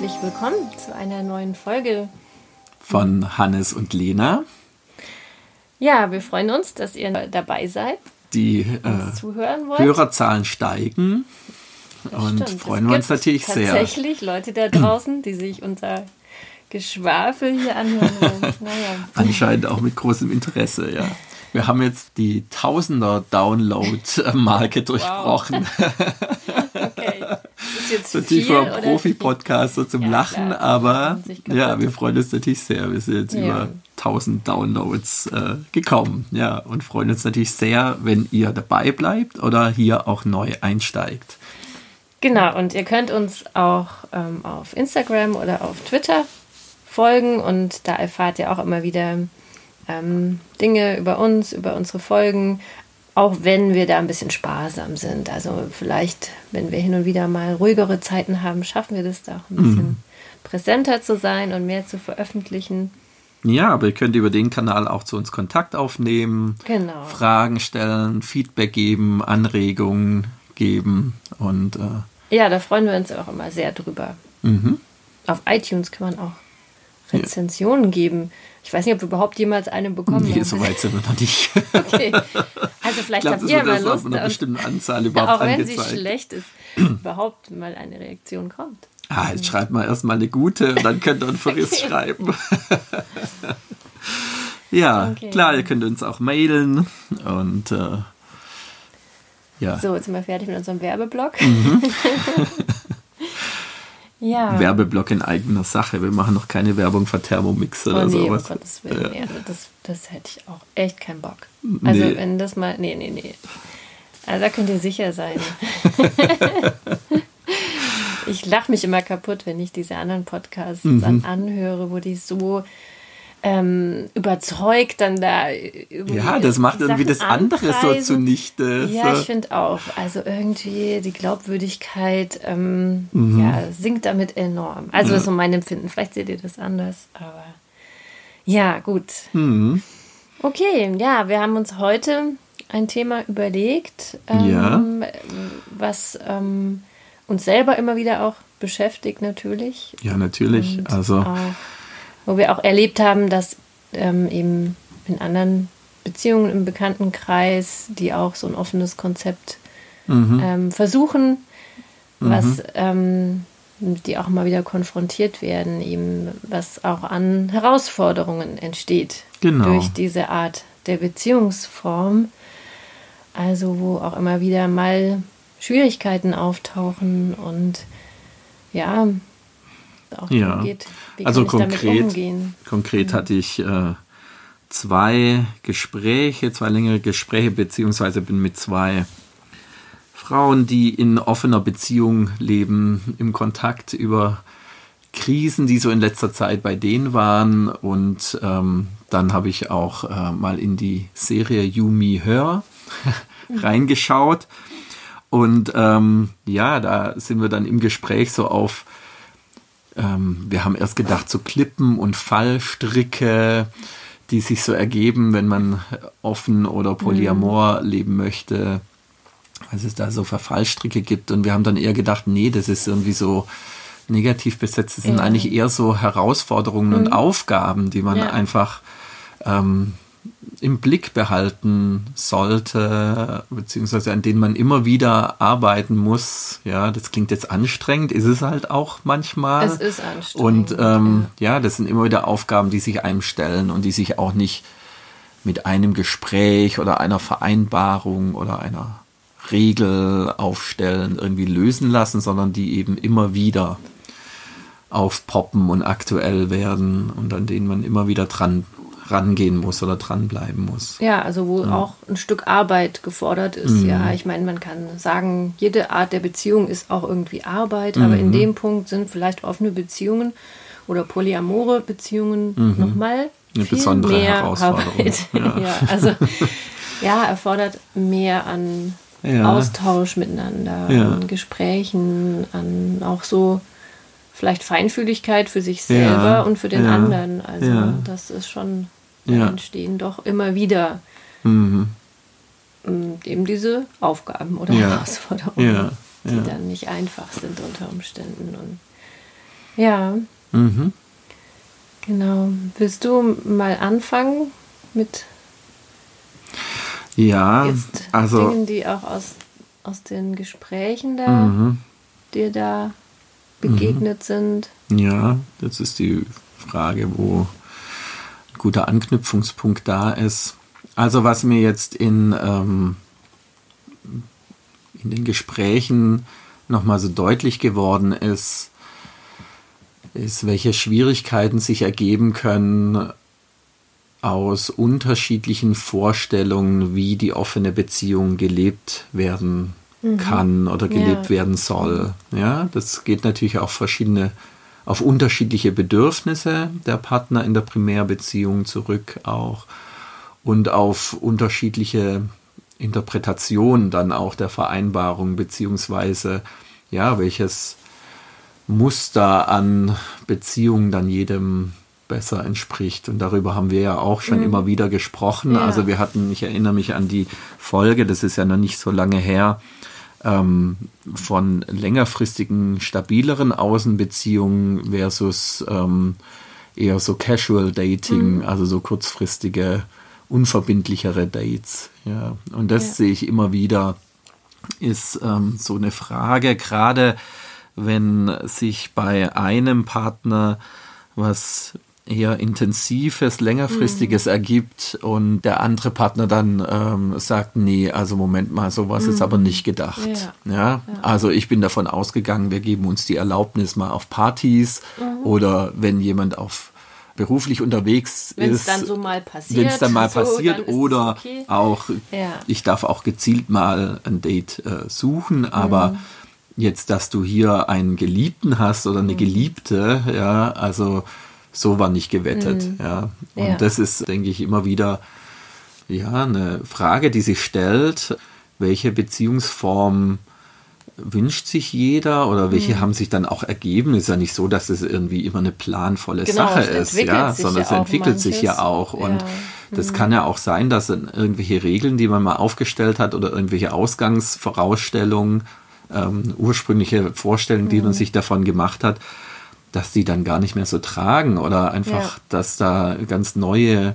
herzlich willkommen zu einer neuen Folge von Hannes und Lena. Ja, wir freuen uns, dass ihr dabei seid. Die äh. Hörerzahlen steigen das und stimmt. freuen wir uns natürlich tatsächlich sehr. Tatsächlich Leute da draußen, die sich unser Geschwafel hier anhören. Naja. Anscheinend auch mit großem Interesse, ja. Wir haben jetzt die Tausender-Download-Marke durchbrochen. Wow. ist jetzt so tiefer Profi-Podcast so zum ja, Lachen, klar. aber ja, wir freuen uns natürlich sehr. Wir sind jetzt ja. über 1000 Downloads äh, gekommen. Ja, und freuen uns natürlich sehr, wenn ihr dabei bleibt oder hier auch neu einsteigt. Genau, und ihr könnt uns auch ähm, auf Instagram oder auf Twitter folgen und da erfahrt ihr auch immer wieder ähm, Dinge über uns, über unsere Folgen, auch wenn wir da ein bisschen sparsam sind. Also vielleicht, wenn wir hin und wieder mal ruhigere Zeiten haben, schaffen wir das da auch ein bisschen mhm. präsenter zu sein und mehr zu veröffentlichen. Ja, aber ihr könnt über den Kanal auch zu uns Kontakt aufnehmen, genau. Fragen stellen, Feedback geben, Anregungen geben und äh ja, da freuen wir uns auch immer sehr drüber. Mhm. Auf iTunes kann man auch Rezensionen geben. Ich weiß nicht, ob wir überhaupt jemals eine bekommen nee, haben. so weit sind wir noch nicht. okay. Also vielleicht glaub, habt ihr mal Lust. Einer bestimmten Anzahl überhaupt auch wenn angezeigt. sie schlecht ist, überhaupt mal eine Reaktion kommt. Ah, jetzt schreibt mal erstmal eine gute und dann könnt ihr einen Verriss okay. schreiben. ja, okay. klar, ihr könnt uns auch mailen und äh, ja. So, jetzt sind wir fertig mit unserem Werbeblock. Mhm. ja. Werbeblock in eigener Sache. Wir machen noch keine Werbung für Thermomix oder oh, nee, sowas. Um Gottes Willen. Ja. das, das hätte ich auch echt keinen Bock. Also nee. wenn das mal. Nee, nee, nee. Also da könnt ihr sicher sein. ich lache mich immer kaputt, wenn ich diese anderen Podcasts mhm. anhöre, wo die so ähm, überzeugt dann da. Ja, das macht irgendwie das andere so zunichte. Ja, ich finde auch. Also irgendwie die Glaubwürdigkeit ähm, mhm. ja, sinkt damit enorm. Also ja. das ist so mein Empfinden. Vielleicht seht ihr das anders, aber ja, gut. Mhm. Okay, ja, wir haben uns heute ein Thema überlegt, ähm, ja. was ähm, uns selber immer wieder auch beschäftigt, natürlich. Ja, natürlich. Und also. Auch wo wir auch erlebt haben, dass ähm, eben in anderen Beziehungen im Bekanntenkreis, die auch so ein offenes Konzept mhm. ähm, versuchen, mhm. was ähm, die auch mal wieder konfrontiert werden, eben was auch an Herausforderungen entsteht genau. durch diese Art der Beziehungsform. Also wo auch immer wieder mal Schwierigkeiten auftauchen und ja, auch ja. geht. Wie also konkret, konkret mhm. hatte ich äh, zwei Gespräche, zwei längere Gespräche, beziehungsweise bin mit zwei Frauen, die in offener Beziehung leben, im Kontakt über Krisen, die so in letzter Zeit bei denen waren. Und ähm, dann habe ich auch äh, mal in die Serie You Me Her reingeschaut. Und ähm, ja, da sind wir dann im Gespräch so auf ähm, wir haben erst gedacht, so Klippen und Fallstricke, die sich so ergeben, wenn man offen oder polyamor mhm. leben möchte. Was es da so für Fallstricke gibt. Und wir haben dann eher gedacht, nee, das ist irgendwie so negativ besetzt. Das sind ja. eigentlich eher so Herausforderungen mhm. und Aufgaben, die man ja. einfach ähm, im Blick behalten sollte, beziehungsweise an denen man immer wieder arbeiten muss. Ja, das klingt jetzt anstrengend, ist es halt auch manchmal. Es ist anstrengend. Und ähm, ja. ja, das sind immer wieder Aufgaben, die sich einem stellen und die sich auch nicht mit einem Gespräch oder einer Vereinbarung oder einer Regel aufstellen, irgendwie lösen lassen, sondern die eben immer wieder aufpoppen und aktuell werden und an denen man immer wieder dran rangehen muss oder dranbleiben muss. Ja, also wo ja. auch ein Stück Arbeit gefordert ist. Mhm. Ja, ich meine, man kann sagen, jede Art der Beziehung ist auch irgendwie Arbeit, mhm. aber in mhm. dem Punkt sind vielleicht offene Beziehungen oder polyamore Beziehungen mhm. nochmal eine viel besondere mehr Herausforderung. Arbeit. Ja. ja, also ja, erfordert mehr an ja. Austausch miteinander, an Gesprächen, an auch so vielleicht Feinfühligkeit für sich selber ja, und für den ja, anderen. Also ja. das ist schon ja. entstehen doch immer wieder mhm. Mm, eben diese Aufgaben oder ja. Herausforderungen, die dann nicht einfach sind unter Umständen. Und Ja. Mhm. Genau. Willst du mal anfangen mit ja, jetzt also Dingen, die auch aus, aus den Gesprächen da mhm. dir da begegnet mhm. sind? Ja, das ist die Frage, wo guter Anknüpfungspunkt da ist. Also was mir jetzt in, ähm, in den Gesprächen nochmal so deutlich geworden ist, ist, welche Schwierigkeiten sich ergeben können aus unterschiedlichen Vorstellungen, wie die offene Beziehung gelebt werden mhm. kann oder gelebt ja. werden soll. Ja, das geht natürlich auf verschiedene, auf unterschiedliche Bedürfnisse der Partner in der Primärbeziehung zurück auch und auf unterschiedliche Interpretationen dann auch der Vereinbarung beziehungsweise ja, welches Muster an Beziehungen dann jedem besser entspricht. Und darüber haben wir ja auch schon mhm. immer wieder gesprochen. Ja. Also wir hatten, ich erinnere mich an die Folge, das ist ja noch nicht so lange her, ähm, von längerfristigen, stabileren Außenbeziehungen versus ähm, eher so Casual Dating, mhm. also so kurzfristige, unverbindlichere Dates. Ja. Und das ja. sehe ich immer wieder, ist ähm, so eine Frage, gerade wenn sich bei einem Partner was eher intensives, längerfristiges mhm. ergibt und der andere Partner dann ähm, sagt, nee, also Moment mal, sowas mhm. ist aber nicht gedacht. Ja. ja. Ja? Also ich bin davon ausgegangen, wir geben uns die Erlaubnis mal auf Partys mhm. oder wenn jemand auf beruflich unterwegs wenn's ist, wenn es dann so mal passiert, wenn es dann mal so, passiert dann oder okay. auch, ja. ich darf auch gezielt mal ein Date äh, suchen, aber mhm. jetzt, dass du hier einen Geliebten hast oder eine mhm. Geliebte, ja, also so war nicht gewettet. Mhm. Ja. Und ja. das ist, denke ich, immer wieder ja, eine Frage, die sich stellt, welche Beziehungsform wünscht sich jeder oder welche mhm. haben sich dann auch ergeben. Ist ja nicht so, dass es irgendwie immer eine planvolle genau, Sache ist, ja, sondern ja es entwickelt manches. sich ja auch. Und ja. das mhm. kann ja auch sein, dass irgendwelche Regeln, die man mal aufgestellt hat oder irgendwelche Ausgangsvorausstellungen, ähm, ursprüngliche Vorstellungen, die man mhm. sich davon gemacht hat, dass die dann gar nicht mehr so tragen oder einfach, ja. dass da ganz neue,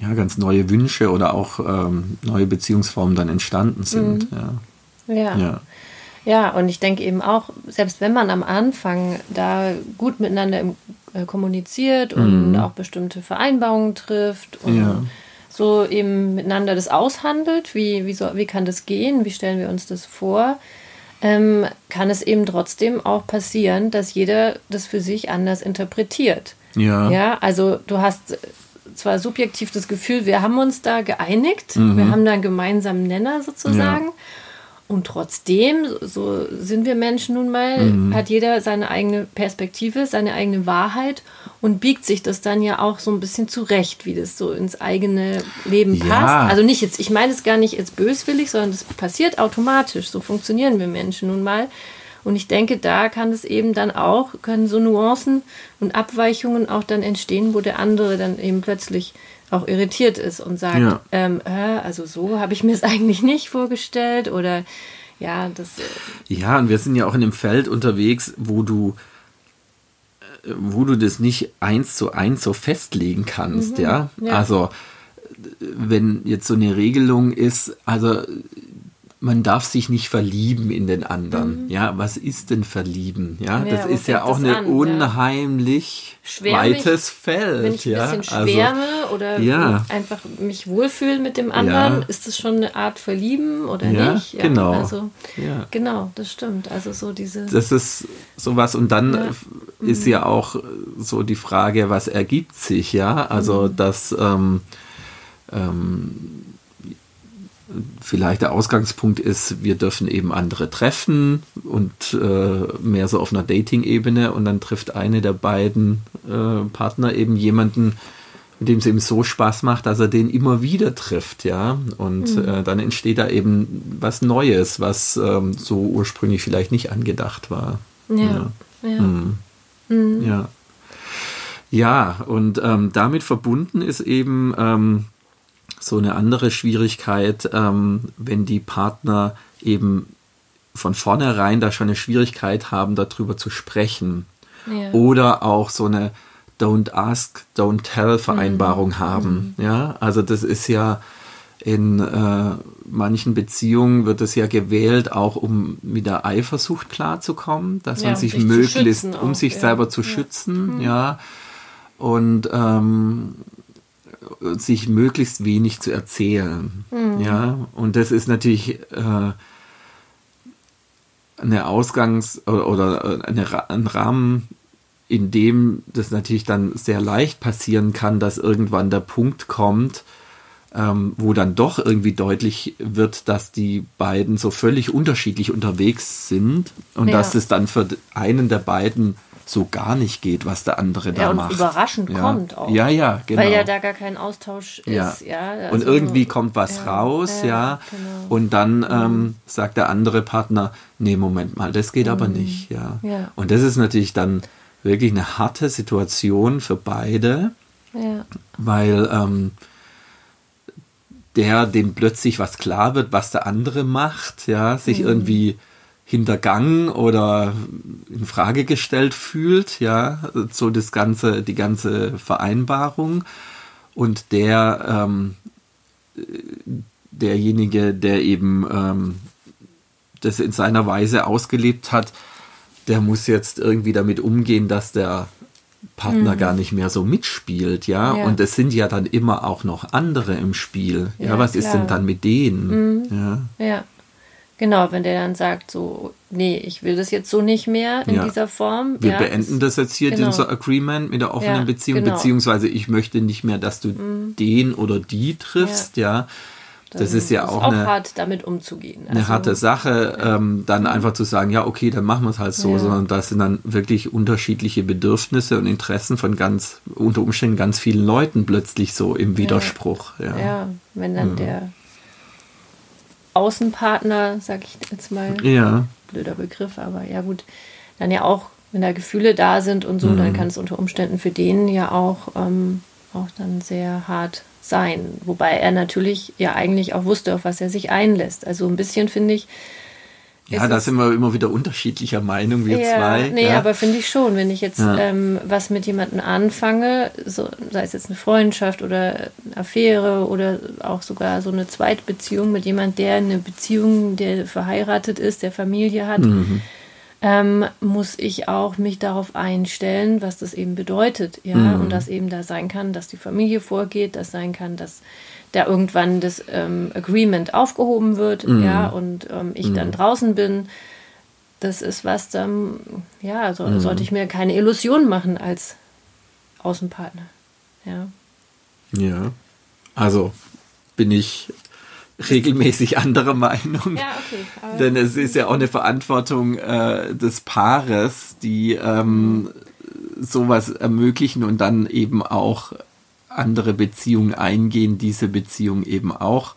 ja, ganz neue Wünsche oder auch ähm, neue Beziehungsformen dann entstanden sind. Mhm. Ja. ja. ja. Ja, und ich denke eben auch, selbst wenn man am Anfang da gut miteinander im, äh, kommuniziert und mhm. auch bestimmte Vereinbarungen trifft und ja. so eben miteinander das aushandelt, wie, wie, so, wie kann das gehen, wie stellen wir uns das vor, ähm, kann es eben trotzdem auch passieren, dass jeder das für sich anders interpretiert. Ja. Ja, also du hast zwar subjektiv das Gefühl, wir haben uns da geeinigt, mhm. wir haben da einen gemeinsamen Nenner sozusagen. Ja. Und trotzdem, so sind wir Menschen nun mal, mhm. hat jeder seine eigene Perspektive, seine eigene Wahrheit und biegt sich das dann ja auch so ein bisschen zurecht, wie das so ins eigene Leben passt. Ja. Also nicht jetzt, ich meine es gar nicht jetzt böswillig, sondern das passiert automatisch. So funktionieren wir Menschen nun mal. Und ich denke, da kann es eben dann auch, können so Nuancen und Abweichungen auch dann entstehen, wo der andere dann eben plötzlich auch irritiert ist und sagt, ja. ähm, äh, also so habe ich mir es eigentlich nicht vorgestellt oder ja, das. Äh ja, und wir sind ja auch in einem Feld unterwegs, wo du äh, wo du das nicht eins zu eins so festlegen kannst, mhm, ja? ja. Also wenn jetzt so eine Regelung ist, also man darf sich nicht verlieben in den anderen. Mhm. Ja, was ist denn verlieben? Ja, ja das ist ja auch ein unheimlich ja. weites Feld. Wenn ich ein ja? bisschen also, schwärme also, oder ja. einfach mich wohlfühlen mit dem anderen, ist das schon eine Art Verlieben oder nicht? Ja, genau. Also, genau, das stimmt. Also so diese. Das ist sowas und dann ist ja auch so die Frage, was ergibt sich? Ja, also mhm. dass ähm, ähm, vielleicht der Ausgangspunkt ist, wir dürfen eben andere treffen und äh, mehr so auf einer Dating-Ebene und dann trifft eine der beiden äh, Partner eben jemanden, mit dem es eben so Spaß macht, dass er den immer wieder trifft, ja. Und mhm. äh, dann entsteht da eben was Neues, was ähm, so ursprünglich vielleicht nicht angedacht war. Ja. Ja. Ja. Mhm. Mhm. ja. ja. und ähm, damit verbunden ist eben ähm, so eine andere Schwierigkeit, ähm, wenn die Partner eben von vornherein da schon eine Schwierigkeit haben, darüber zu sprechen ja. oder auch so eine Don't Ask, Don't Tell Vereinbarung mhm. haben. Mhm. Ja, also das ist ja in äh, manchen Beziehungen wird es ja gewählt, auch um mit der Eifersucht klarzukommen, dass ja, man sich, sich möglichst, um sich ja. selber zu schützen, mhm. ja, und ähm, sich möglichst wenig zu erzählen, mhm. ja, und das ist natürlich äh, eine Ausgangs- oder eine, ein Rahmen, in dem das natürlich dann sehr leicht passieren kann, dass irgendwann der Punkt kommt, ähm, wo dann doch irgendwie deutlich wird, dass die beiden so völlig unterschiedlich unterwegs sind und ja. dass es dann für einen der beiden so gar nicht geht, was der andere da ja, und macht. Überraschend ja. kommt auch. Ja, ja, genau. Weil ja da gar kein Austausch ja. ist. Ja, also, und irgendwie kommt was raus, ja. Genau. Und dann mhm. ähm, sagt der andere Partner, nee, Moment mal, das geht mhm. aber nicht, ja. Und das ist natürlich dann wirklich eine harte Situation für beide, weil ähm, der dem plötzlich was klar wird, was der andere macht, ja, sich mhm. irgendwie hintergangen oder in Frage gestellt fühlt, ja, so das ganze, die ganze Vereinbarung und der ähm, derjenige, der eben ähm, das in seiner Weise ausgelebt hat, der muss jetzt irgendwie damit umgehen, dass der Partner mhm. gar nicht mehr so mitspielt, ja? ja? Und es sind ja dann immer auch noch andere im Spiel. Ja, ja was klar. ist denn dann mit denen? Mhm. Ja. ja. Genau, wenn der dann sagt, so, nee, ich will das jetzt so nicht mehr in ja. dieser Form. Wir ja, beenden das jetzt hier, genau. dieser Agreement mit der offenen ja, Beziehung, genau. beziehungsweise ich möchte nicht mehr, dass du mhm. den oder die triffst, ja das ist ja auch, ist auch eine, hart, damit umzugehen. Also, eine harte Sache, ähm, dann mhm. einfach zu sagen, ja, okay, dann machen wir es halt so, sondern das sind dann wirklich unterschiedliche Bedürfnisse und Interessen von ganz, unter Umständen ganz vielen Leuten plötzlich so im Widerspruch. Ja, ja wenn dann mhm. der Außenpartner, sag ich jetzt mal, ja. blöder Begriff, aber ja gut, dann ja auch, wenn da Gefühle da sind und so, mhm. dann kann es unter Umständen für den ja auch, ähm, auch dann sehr hart sein. Wobei er natürlich ja eigentlich auch wusste, auf was er sich einlässt. Also ein bisschen finde ich. Ja, da sind wir immer wieder unterschiedlicher Meinung, wir ja, zwei. Nee, ja. aber finde ich schon, wenn ich jetzt ja. ähm, was mit jemandem anfange, so, sei es jetzt eine Freundschaft oder eine Affäre oder auch sogar so eine Zweitbeziehung mit jemandem, der eine Beziehung, der verheiratet ist, der Familie hat, mhm ähm, muss ich auch mich darauf einstellen, was das eben bedeutet. Ja, mhm. und dass eben da sein kann, dass die Familie vorgeht, dass sein kann, dass da irgendwann das ähm, Agreement aufgehoben wird, mhm. ja, und ähm, ich mhm. dann draußen bin. Das ist was, dann, ja, so, mhm. sollte ich mir keine Illusion machen als Außenpartner. Ja. Ja. Also bin ich regelmäßig anderer Meinung. Ja, okay. Denn es ist ja auch eine Verantwortung äh, des Paares, die ähm, sowas ermöglichen und dann eben auch andere Beziehungen eingehen, diese Beziehung eben auch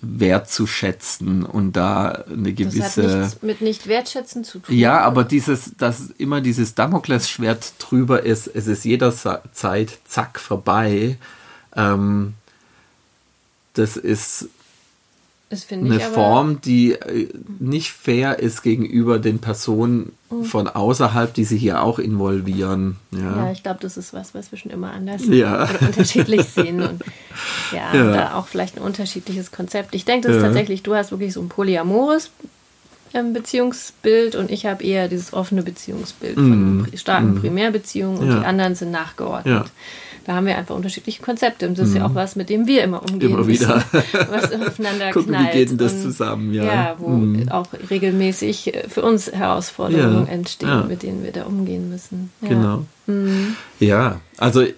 wertzuschätzen und da eine gewisse. Das hat nichts mit nicht wertschätzen zu tun. Ja, aber dieses, dass immer dieses Damoklesschwert drüber ist, es ist jederzeit zack vorbei. Ähm, das ist eine Form, die äh, nicht fair ist gegenüber den Personen mhm. von außerhalb, die sich hier auch involvieren. Ja, ja ich glaube, das ist was, was wir schon immer anders ja. oder unterschiedlich sehen und ja, ja. da auch vielleicht ein unterschiedliches Konzept. Ich denke, das ist tatsächlich, du hast wirklich so ein polyamores Beziehungsbild und ich habe eher dieses offene Beziehungsbild von mhm. starken mhm. Primärbeziehungen und die anderen sind nachgeordnet da haben wir einfach unterschiedliche Konzepte. Und das ist ja auch mhm. was, mit dem wir immer umgehen. Immer wieder. Müssen, was aufeinander Gucken, knallt. Wie geht denn das und, zusammen, ja. Ja, wo mhm. auch regelmäßig äh, für uns Herausforderungen ja. entstehen, ja. mit denen wir da umgehen müssen. Ja. Genau. Ja, also ich,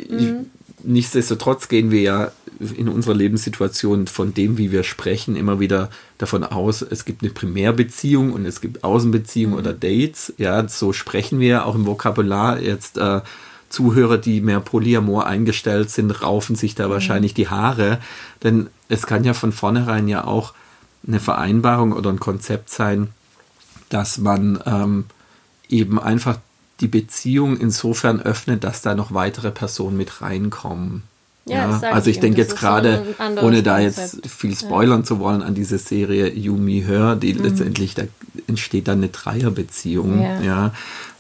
nichtsdestotrotz gehen wir ja in unserer Lebenssituation von dem, wie wir sprechen, immer wieder davon aus, es gibt eine Primärbeziehung und es gibt Außenbeziehungen mhm. oder Dates. Ja, so sprechen wir auch im Vokabular jetzt. Äh, Zuhörer, die mehr Polyamor eingestellt sind, raufen sich da mhm. wahrscheinlich die Haare. Denn es kann ja von vornherein ja auch eine Vereinbarung oder ein Konzept sein, dass man ähm, eben einfach die Beziehung insofern öffnet, dass da noch weitere Personen mit reinkommen. Ja, ja. also ich denke jetzt gerade, ohne da Konzept. jetzt viel spoilern ja. zu wollen an diese Serie You Me Her, die mhm. letztendlich da entsteht dann eine Dreierbeziehung, ja. ja.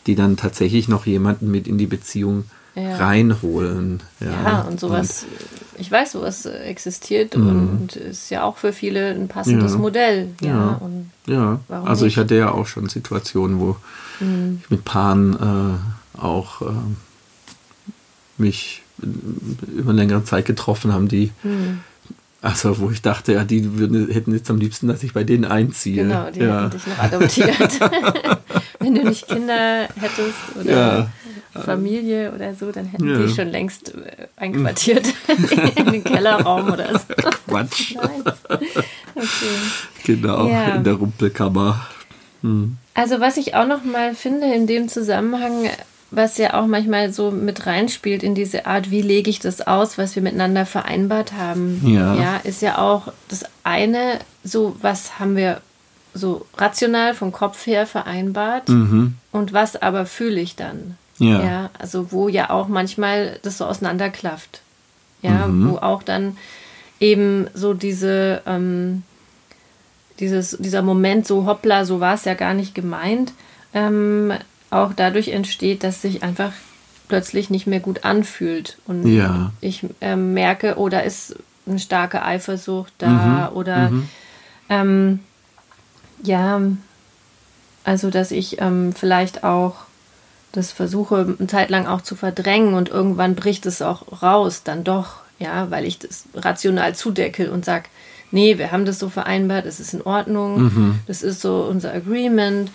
die dann tatsächlich noch jemanden mit in die Beziehung reinholen. Ja, und sowas, und, ich weiß, sowas existiert mhm. und ist ja auch für viele ein passendes. Modell. Ja, und ja. also ich hatte ja auch schon Situationen, wo mhm. ich mit Paaren äh, auch äh, mich über längere Zeit getroffen haben, die mhm. Also, wo ich dachte, ja, die würden, hätten jetzt am liebsten, dass ich bei denen einziehe. Genau, die ja. hätten dich noch adoptiert. Wenn du nicht Kinder hättest oder ja. Familie oder so, dann hätten ja. die schon längst äh, einquartiert in den Kellerraum oder so. Quatsch. Nein. Okay. Genau, ja. in der Rumpelkammer. Hm. Also was ich auch noch mal finde in dem Zusammenhang, was ja auch manchmal so mit reinspielt in diese Art, wie lege ich das aus, was wir miteinander vereinbart haben. Ja. ja, ist ja auch das eine, so was haben wir so rational vom Kopf her vereinbart mhm. und was aber fühle ich dann. Ja. ja. Also wo ja auch manchmal das so auseinanderklafft. Ja, mhm. wo auch dann eben so diese, ähm, dieses, dieser Moment so hoppla, so war es ja gar nicht gemeint, ähm, auch dadurch entsteht, dass sich einfach plötzlich nicht mehr gut anfühlt. Und ja. ich ähm, merke, oh, da ist eine starke Eifersucht da mhm. oder mhm. Ähm, ja, also dass ich ähm, vielleicht auch das versuche, eine Zeit lang auch zu verdrängen und irgendwann bricht es auch raus, dann doch, ja, weil ich das rational zudecke und sage, nee, wir haben das so vereinbart, es ist in Ordnung, mhm. das ist so unser Agreement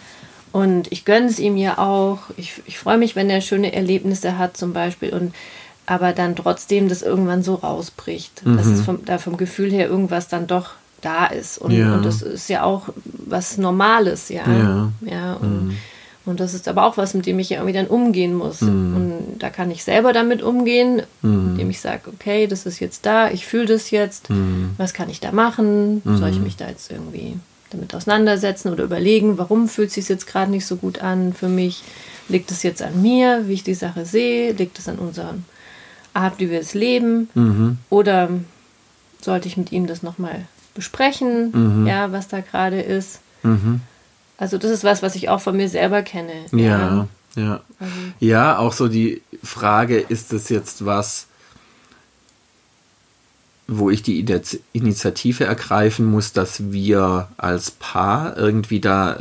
und ich gönne es ihm ja auch. Ich, ich freue mich, wenn er schöne Erlebnisse hat zum Beispiel und aber dann trotzdem das irgendwann so rausbricht, mhm. dass es vom, da vom Gefühl her irgendwas dann doch da ist. Und, ja. und das ist ja auch was Normales, ja. Ja, ja und, mhm. und das ist aber auch was, mit dem ich ja irgendwie dann umgehen muss. Mhm. Und da kann ich selber damit umgehen, mhm. indem ich sage, okay, das ist jetzt da, ich fühle das jetzt, mhm. was kann ich da machen? Soll ich mhm. mich da jetzt irgendwie damit auseinandersetzen oder überlegen, warum fühlt es sich jetzt gerade nicht so gut an für mich? Liegt es jetzt an mir, wie ich die Sache sehe? Liegt es an unserer Art, wie wir es leben? Mhm. Oder sollte ich mit ihm das nochmal besprechen, mhm. ja, was da gerade ist? Mhm. Also das ist was, was ich auch von mir selber kenne. Ja, ja. Ja, also. ja auch so die Frage, ist das jetzt was, wo ich die Initiative ergreifen muss, dass wir als Paar irgendwie da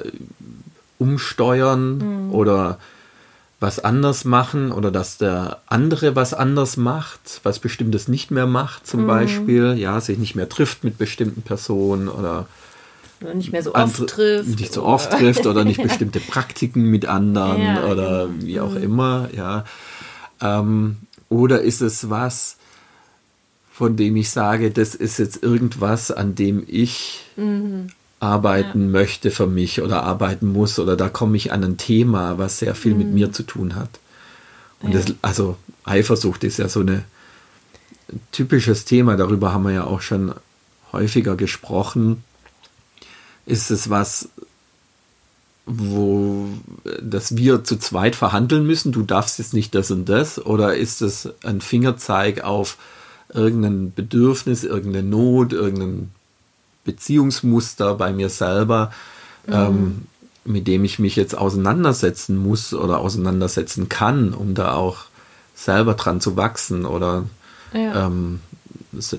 umsteuern mhm. oder was anders machen oder dass der andere was anders macht, was bestimmtes nicht mehr macht, zum mhm. Beispiel, ja, sich nicht mehr trifft mit bestimmten Personen oder nicht mehr so oft trifft. Nicht so oft trifft oder nicht bestimmte Praktiken mit anderen ja, oder genau. wie auch mhm. immer, ja. Ähm, oder ist es was, von dem ich sage, das ist jetzt irgendwas, an dem ich mhm. arbeiten ja. möchte für mich oder arbeiten muss oder da komme ich an ein Thema, was sehr viel mhm. mit mir zu tun hat. Und ja. das, also Eifersucht ist ja so ein typisches Thema, darüber haben wir ja auch schon häufiger gesprochen. Ist es was, wo dass wir zu zweit verhandeln müssen, du darfst jetzt nicht das und das, oder ist es ein Fingerzeig auf irgendein Bedürfnis, irgendeine Not, irgendein Beziehungsmuster bei mir selber, mhm. ähm, mit dem ich mich jetzt auseinandersetzen muss oder auseinandersetzen kann, um da auch selber dran zu wachsen oder ja. ähm,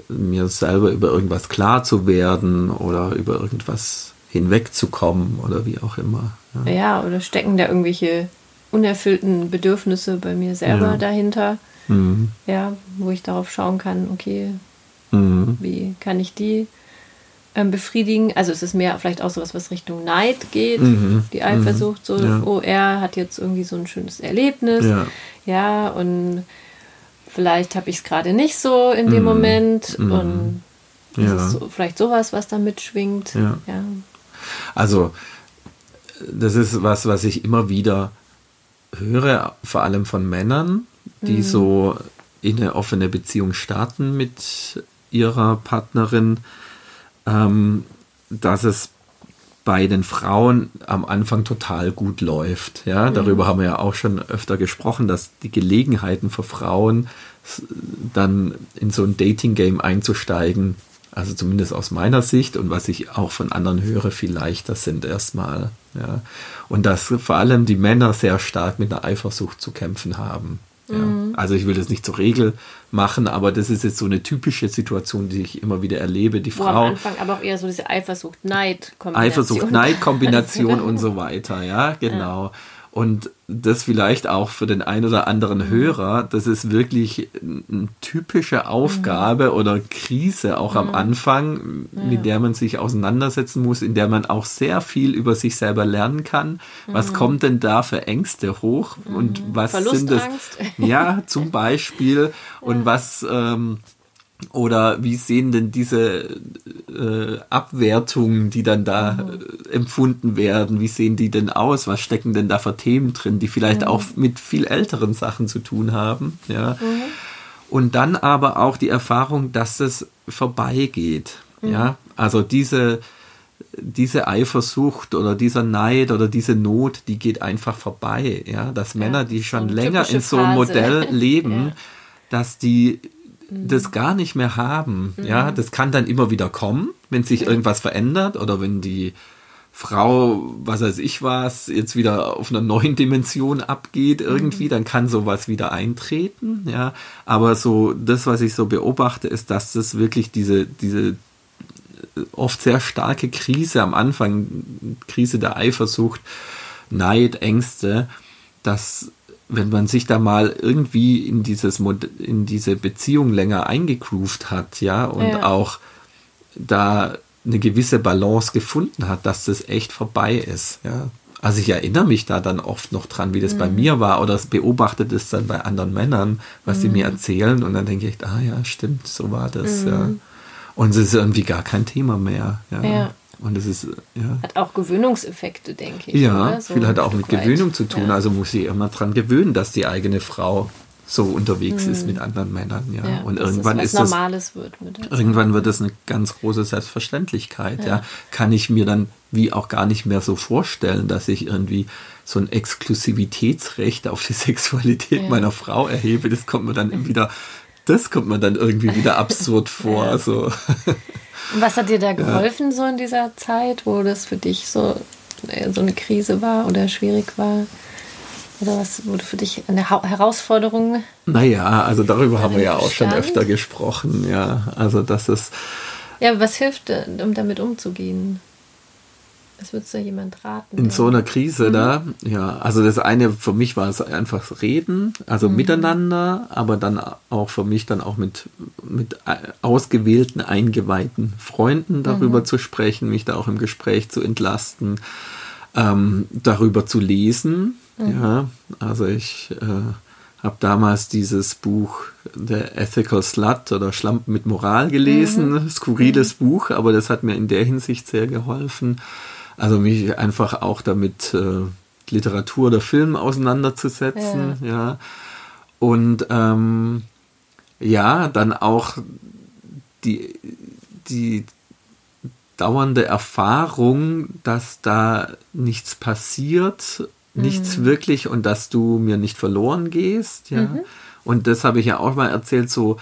mir selber über irgendwas klar zu werden oder über irgendwas hinwegzukommen oder wie auch immer. Ja, ja oder stecken da irgendwelche unerfüllten Bedürfnisse bei mir selber ja. dahinter? Mhm. Ja, wo ich darauf schauen kann, okay, mhm. wie kann ich die ähm, befriedigen? Also es ist mehr vielleicht auch sowas, was Richtung Neid geht, mhm. die Eifersucht, so, ja. oh, er hat jetzt irgendwie so ein schönes Erlebnis, ja, ja und vielleicht habe ich es gerade nicht so in dem mhm. Moment mhm. und ja. ist so, vielleicht sowas, was da mitschwingt. Ja. ja. Also das ist was, was ich immer wieder höre, vor allem von Männern, die mhm. so in eine offene Beziehung starten mit ihrer Partnerin, ähm, dass es bei den Frauen am Anfang total gut läuft. Ja, mhm. darüber haben wir ja auch schon öfter gesprochen, dass die Gelegenheiten für Frauen dann in so ein Dating-Game einzusteigen also zumindest aus meiner Sicht und was ich auch von anderen höre, viel leichter sind erstmal. Ja. Und dass vor allem die Männer sehr stark mit einer Eifersucht zu kämpfen haben. Ja. Mhm. Also ich will das nicht zur Regel machen, aber das ist jetzt so eine typische Situation, die ich immer wieder erlebe. Die Wo Frau. Am Anfang aber auch eher so diese Eifersucht-Neid-Kombination. Eifersucht-Neid-Kombination und so weiter, ja, genau. Ja. Und das vielleicht auch für den einen oder anderen mhm. Hörer, das ist wirklich eine typische Aufgabe mhm. oder Krise auch mhm. am Anfang, ja. mit der man sich auseinandersetzen muss, in der man auch sehr viel über sich selber lernen kann. Was mhm. kommt denn da für Ängste hoch und mhm. was sind das? Ja, zum Beispiel. Und was ähm, oder wie sehen denn diese äh, Abwertungen, die dann da mhm. äh, empfunden werden, wie sehen die denn aus? Was stecken denn da für Themen drin, die vielleicht mhm. auch mit viel älteren Sachen zu tun haben? Ja. Mhm. Und dann aber auch die Erfahrung, dass es vorbeigeht. Mhm. Ja, also diese, diese Eifersucht oder dieser Neid oder diese Not, die geht einfach vorbei. Ja, dass ja, Männer, die schon länger in so einem Modell leben, ja. dass die das gar nicht mehr haben. Mhm. Ja, das kann dann immer wieder kommen, wenn sich irgendwas verändert oder wenn die Frau, was weiß ich was, jetzt wieder auf einer neuen Dimension abgeht irgendwie, mhm. dann kann sowas wieder eintreten, ja. Aber so, das, was ich so beobachte, ist, dass das wirklich diese, diese oft sehr starke Krise am Anfang, Krise der Eifersucht, Neid, Ängste, dass wenn man sich da mal irgendwie in dieses in diese Beziehung länger eingegroovt hat, ja, und ja. auch da eine gewisse Balance gefunden hat, dass das echt vorbei ist, ja. Also ich erinnere mich da dann oft noch dran, wie das mhm. bei mir war oder beobachte das dann bei anderen Männern, was mhm. sie mir erzählen und dann denke ich, ah ja, stimmt, so war das, mhm. ja. Und es ist irgendwie gar kein Thema mehr, ja. ja. Und es ist, ja. Hat auch Gewöhnungseffekte, denke ich. Ja, so viel hat auch mit weit. Gewöhnung zu tun. Ja. Also muss sie immer dran gewöhnen, dass die eigene Frau so unterwegs hm. ist mit anderen Männern, ja. ja und irgendwann ist das Normales wird mit irgendwann wird das eine ganz große Selbstverständlichkeit, ja. ja. Kann ich mir dann wie auch gar nicht mehr so vorstellen, dass ich irgendwie so ein Exklusivitätsrecht auf die Sexualität ja. meiner Frau erhebe. Das kommt mir dann wieder, das kommt mir dann irgendwie wieder absurd vor. So. Und was hat dir da geholfen, ja. so in dieser Zeit, wo das für dich so, äh, so eine Krise war oder schwierig war? Oder was wurde für dich eine ha Herausforderung? Naja, also darüber haben wir ja auch schon öfter gesprochen, ja. Also das ist. Ja, was hilft, um damit umzugehen? Was würdest du jemand raten? In so einer Krise mhm. da, ja, also das eine für mich war es einfach reden, also mhm. miteinander, aber dann auch für mich dann auch mit, mit ausgewählten, eingeweihten Freunden darüber mhm. zu sprechen, mich da auch im Gespräch zu entlasten, ähm, darüber zu lesen. Mhm. Ja, also ich äh, habe damals dieses Buch der Ethical Slut oder Schlampen mit Moral gelesen, mhm. skurriles mhm. Buch, aber das hat mir in der Hinsicht sehr geholfen. Also mich einfach auch damit äh, Literatur oder Film auseinanderzusetzen, ja. ja. Und ähm, ja, dann auch die, die dauernde Erfahrung, dass da nichts passiert, mhm. nichts wirklich und dass du mir nicht verloren gehst, ja. Mhm. Und das habe ich ja auch mal erzählt, so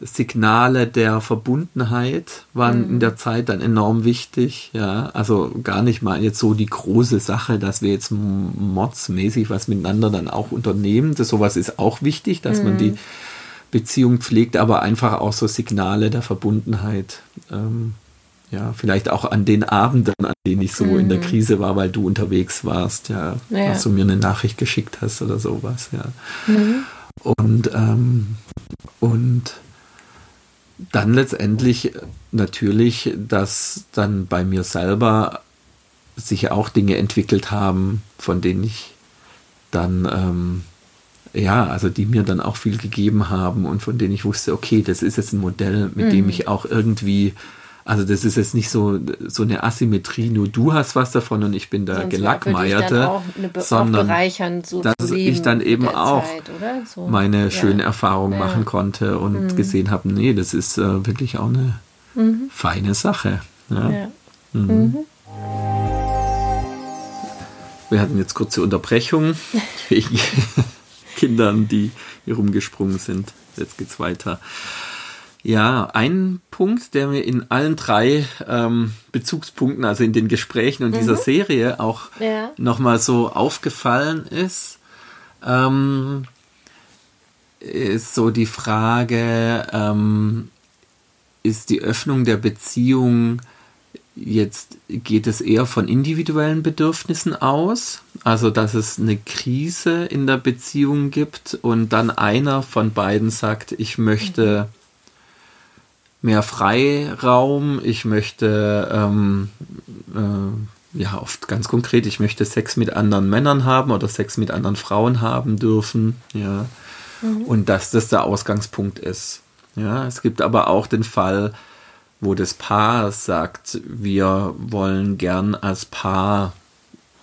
Signale der Verbundenheit waren mhm. in der Zeit dann enorm wichtig. Ja, also gar nicht mal jetzt so die große Sache, dass wir jetzt modsmäßig was miteinander dann auch unternehmen. Das sowas ist auch wichtig, dass mhm. man die Beziehung pflegt, aber einfach auch so Signale der Verbundenheit. Ähm, ja, vielleicht auch an den Abenden, an denen ich so mhm. in der mhm. Krise war, weil du unterwegs warst, ja, ja, dass du mir eine Nachricht geschickt hast oder sowas, ja. Mhm. Und, ähm, und dann letztendlich natürlich, dass dann bei mir selber sich auch Dinge entwickelt haben, von denen ich dann, ähm, ja, also die mir dann auch viel gegeben haben und von denen ich wusste, okay, das ist jetzt ein Modell, mit mhm. dem ich auch irgendwie also das ist jetzt nicht so, so eine Asymmetrie, nur du hast was davon und ich bin der Sonst Gelackmeierte, sondern so dass ich dann eben auch Zeit, so. meine ja. schöne Erfahrung ja. machen konnte und mhm. gesehen habe, nee, das ist äh, wirklich auch eine mhm. feine Sache. Ja. Mhm. mhm. Wir hatten jetzt kurze Unterbrechung wegen Kindern, die hier rumgesprungen sind. Jetzt geht's weiter. Ja, ein Punkt, der mir in allen drei ähm, Bezugspunkten, also in den Gesprächen und mhm. dieser Serie auch ja. nochmal so aufgefallen ist, ähm, ist so die Frage, ähm, ist die Öffnung der Beziehung jetzt, geht es eher von individuellen Bedürfnissen aus? Also, dass es eine Krise in der Beziehung gibt und dann einer von beiden sagt, ich möchte mhm mehr Freiraum, ich möchte, ähm, äh, ja, oft ganz konkret, ich möchte Sex mit anderen Männern haben oder Sex mit anderen Frauen haben dürfen, ja. Mhm. Und dass das der Ausgangspunkt ist. Ja, es gibt aber auch den Fall, wo das Paar sagt, wir wollen gern als Paar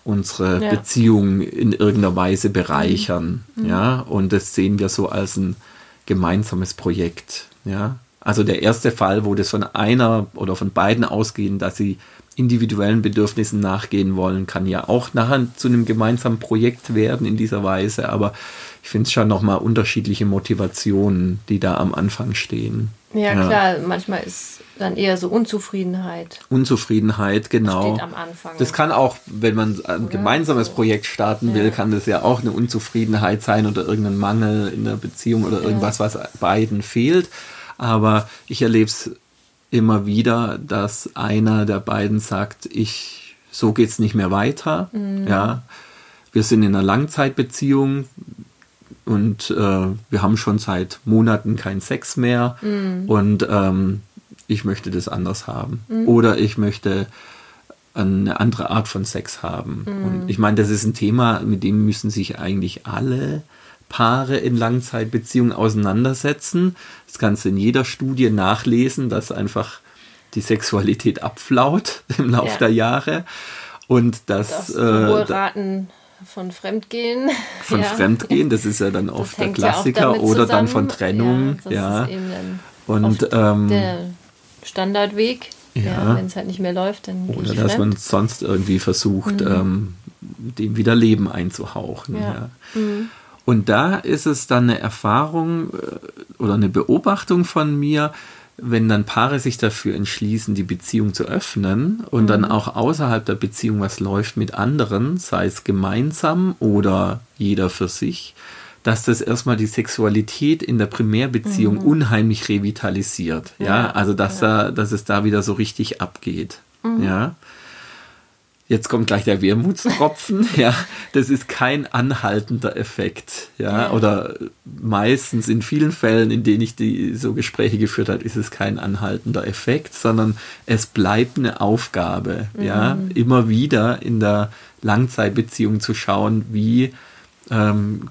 unsere ja. Beziehung in irgendeiner Weise bereichern. Mhm. Ja, und das sehen wir so als ein gemeinsames Projekt. Ja, also der erste Fall, wo das von einer oder von beiden ausgehen, dass sie individuellen Bedürfnissen nachgehen wollen, kann ja auch nachher zu einem gemeinsamen Projekt werden in dieser Weise. Aber ich finde es schon nochmal unterschiedliche Motivationen, die da am Anfang stehen. Ja, ja, klar, manchmal ist dann eher so Unzufriedenheit. Unzufriedenheit, genau. Steht am Anfang. Das kann auch, wenn man ein oder gemeinsames. Projekt starten ja. will, kann das ja auch eine Unzufriedenheit sein oder irgendein Mangel in der Beziehung oder irgendwas, ja. was beiden fehlt aber ich erlebe es immer wieder, dass einer der beiden sagt, ich, so geht's nicht mehr weiter. Mhm. Ja, wir sind in einer Langzeitbeziehung und äh, wir haben schon seit Monaten keinen Sex mehr mhm. und ähm, ich möchte das anders haben. Mhm. Oder ich möchte eine andere Art von Sex haben. Mhm. Und ich meine, das ist ein Thema, mit dem müssen sich eigentlich alle Paare in Langzeitbeziehungen auseinandersetzen. Das kannst du in jeder Studie nachlesen, dass einfach die Sexualität abflaut im Laufe ja. der Jahre. Und dass. Das äh, Raten von Fremdgehen. Von ja. Fremdgehen, das ist ja dann oft der Klassiker. Ja oder dann von Trennung. Ja, Und ähm, der Standardweg. Ja. Wenn es halt nicht mehr läuft, dann. Oder dass fremd. man sonst irgendwie versucht, mhm. ähm, dem wieder Leben einzuhauchen. Ja. Mhm. Und da ist es dann eine Erfahrung äh, oder eine Beobachtung von mir, wenn dann Paare sich dafür entschließen, die Beziehung zu öffnen und mhm. dann auch außerhalb der Beziehung was läuft mit anderen, sei es gemeinsam oder jeder für sich, dass das erstmal die Sexualität in der Primärbeziehung mhm. unheimlich revitalisiert. Ja, ja also dass, ja. Da, dass es da wieder so richtig abgeht. Mhm. Ja. Jetzt kommt gleich der Wermutstropfen. ja, das ist kein anhaltender Effekt. Ja, oder meistens in vielen Fällen, in denen ich die so Gespräche geführt habe, ist es kein anhaltender Effekt, sondern es bleibt eine Aufgabe. Mhm. Ja, immer wieder in der Langzeitbeziehung zu schauen, wie ähm,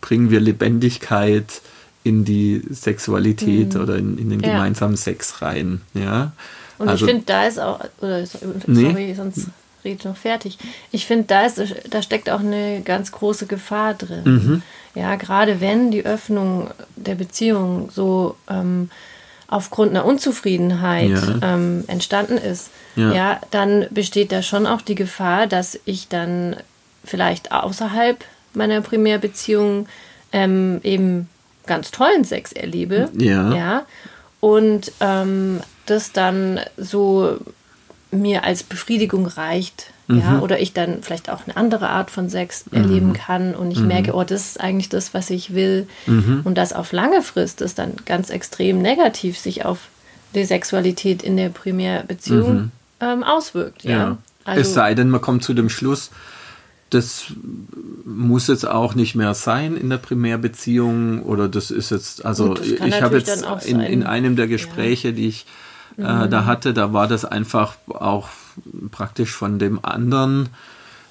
bringen wir Lebendigkeit in die Sexualität mhm. oder in, in den ja. gemeinsamen Sex rein. Ja. Und also, ich finde, da ist auch, oder sorry, nee. sonst rede ich noch fertig. Ich finde, da ist, da steckt auch eine ganz große Gefahr drin. Mhm. Ja, gerade wenn die Öffnung der Beziehung so ähm, aufgrund einer Unzufriedenheit ja. ähm, entstanden ist, ja. ja, dann besteht da schon auch die Gefahr, dass ich dann vielleicht außerhalb meiner Primärbeziehung ähm, eben ganz tollen Sex erlebe. Ja. ja und ähm, das dann so mir als Befriedigung reicht. Mhm. Ja, oder ich dann vielleicht auch eine andere Art von Sex mhm. erleben kann und ich mhm. merke, oh, das ist eigentlich das, was ich will. Mhm. Und das auf lange Frist ist dann ganz extrem negativ sich auf die Sexualität in der Primärbeziehung mhm. ähm, auswirkt. Ja. ja. Also, es sei denn, man kommt zu dem Schluss, das muss jetzt auch nicht mehr sein in der Primärbeziehung oder das ist jetzt, also ich habe jetzt in, in einem der Gespräche, ja. die ich äh, mhm. da hatte, da war das einfach auch praktisch von dem anderen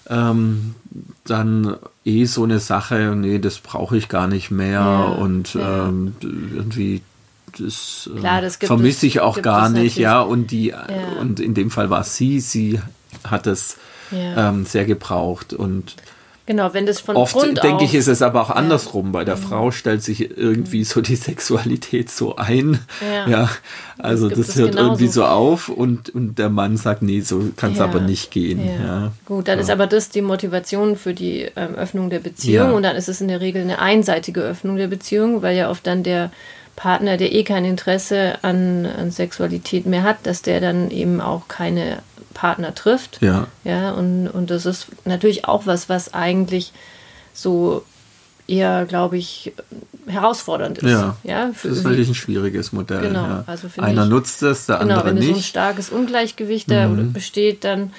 ähm, dann eh so eine Sache, nee, das brauche ich gar nicht mehr ja, und ja. Ähm, irgendwie das, äh, Klar, das vermisse ich auch gar nicht, ja, und die ja. und in dem Fall war sie, sie hat es ähm, sehr gebraucht. Und Genau, wenn das von Oft Grund denke ich, ist es aber auch andersrum. Bei der mhm. Frau stellt sich irgendwie so die Sexualität so ein. Ja, ja also das, das hört genauso. irgendwie so auf und, und der Mann sagt, nee, so kann es ja. aber nicht gehen. Ja. ja. Gut, dann ist aber das die Motivation für die ähm, Öffnung der Beziehung und dann ist es in der Regel eine einseitige Öffnung der Beziehung, weil ja oft dann der Partner, der eh kein Interesse an, an Sexualität mehr hat, dass der dann eben auch keine Partner trifft. Ja. Ja, und, und das ist natürlich auch was, was eigentlich so eher, glaube ich, herausfordernd ist. Ja, ja das ist wirklich ein schwieriges Modell. Genau, ja. also Einer ich, nutzt es, der genau, andere nicht. Wenn so ein starkes Ungleichgewicht da mhm. besteht, dann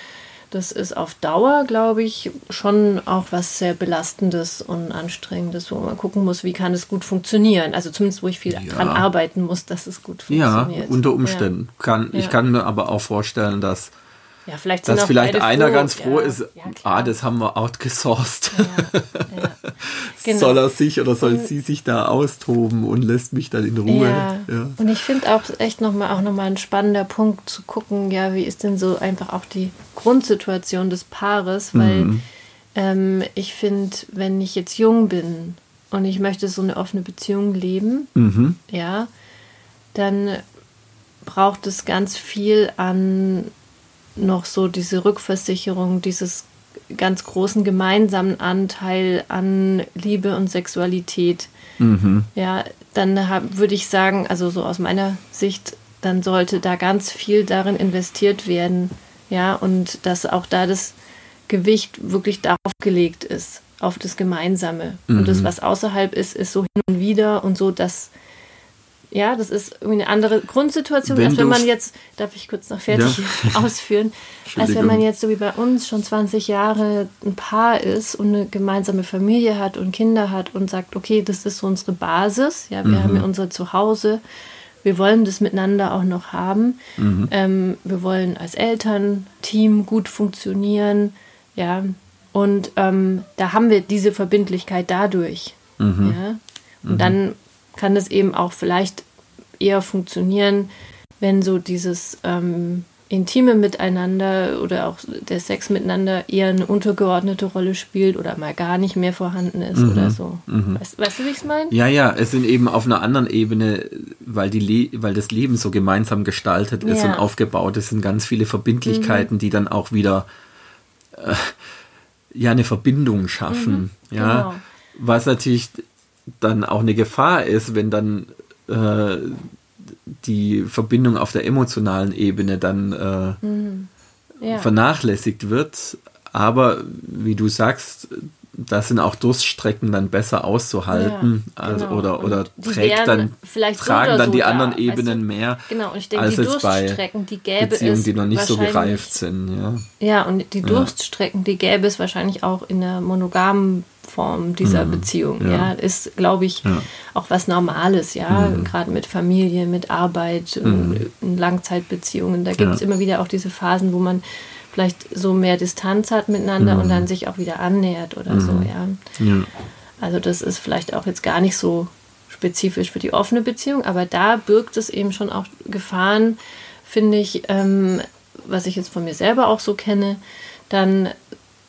das ist auf Dauer, glaube ich, schon auch was sehr Belastendes und Anstrengendes, wo man gucken muss, wie kann es gut funktionieren. Also zumindest, wo ich viel ja. dran arbeiten muss, dass es gut funktioniert. Ja, unter Umständen. Ja. Kann, ich kann mir aber auch vorstellen, dass ja, vielleicht dass vielleicht einer froh. ganz froh ja, ist, ja, ah, das haben wir outgesourced. Ja, genau. Soll er sich oder soll und, sie sich da austoben und lässt mich dann in Ruhe? Und ich finde auch echt nochmal auch noch mal ein spannender Punkt zu gucken, ja, wie ist denn so einfach auch die Grundsituation des Paares, weil mhm. ähm, ich finde, wenn ich jetzt jung bin und ich möchte so eine offene Beziehung leben, mhm. ja, dann braucht es ganz viel an noch so diese Rückversicherung, dieses ganz großen gemeinsamen Anteil an Liebe und Sexualität. Mhm. Ja, dann würde ich sagen, also so aus meiner Sicht, dann sollte da ganz viel darin investiert werden. Ja, und dass auch da das Gewicht wirklich darauf gelegt ist, auf das Gemeinsame. Mhm. Und das, mhm. was außerhalb ist, ist so hin und wieder und so, dass ja, das ist irgendwie eine andere Grundsituation, wenn als wenn man jetzt, darf ich kurz noch fertig ja. ausführen, als wenn man jetzt so wie bei uns schon 20 Jahre ein Paar ist und eine gemeinsame Familie hat und Kinder hat und sagt, okay, das ist so unsere Basis, ja, wir mhm. haben ja unser Zuhause, wir wollen das miteinander auch noch haben, mhm. ähm, wir wollen als Eltern, Team gut funktionieren, ja, und ähm, da haben wir diese Verbindlichkeit dadurch, mhm. ja, und mhm. dann kann das eben auch vielleicht eher funktionieren, wenn so dieses ähm, intime Miteinander oder auch der Sex miteinander eher eine untergeordnete Rolle spielt oder mal gar nicht mehr vorhanden ist mhm. oder so. Mhm. Weißt, weißt, du, wie ich es meine? Ja, ja, es sind eben auf einer anderen Ebene, weil, die Le weil das Leben so gemeinsam gestaltet ist ja. und aufgebaut ist, sind ganz viele Verbindlichkeiten, mhm. die dann auch wieder äh, ja eine Verbindung schaffen. Mhm. Ja, genau. was natürlich dann auch eine Gefahr ist, wenn dann äh, die Verbindung auf der emotionalen Ebene dann äh, mhm. ja. vernachlässigt wird. Aber wie du sagst, das sind auch Durststrecken dann besser auszuhalten ja, also, genau. oder, oder trägt dann, tragen so dann die anderen da. Ebenen also, mehr genau, und ich denke, als die Durststrecken, die gäbe Beziehungen, es die noch nicht so gereift sind. Ja, ja und die Durststrecken, die gäbe es wahrscheinlich auch in der monogamen Form dieser mhm. Beziehung. Ja. ja. ist, glaube ich, ja. auch was Normales, ja, mhm. gerade mit Familie, mit Arbeit, mhm. in Langzeitbeziehungen. Da gibt es ja. immer wieder auch diese Phasen, wo man vielleicht so mehr Distanz hat miteinander und mhm. dann sich auch wieder annähert oder so, mhm. ja. Also das ist vielleicht auch jetzt gar nicht so spezifisch für die offene Beziehung, aber da birgt es eben schon auch Gefahren, finde ich, ähm, was ich jetzt von mir selber auch so kenne, dann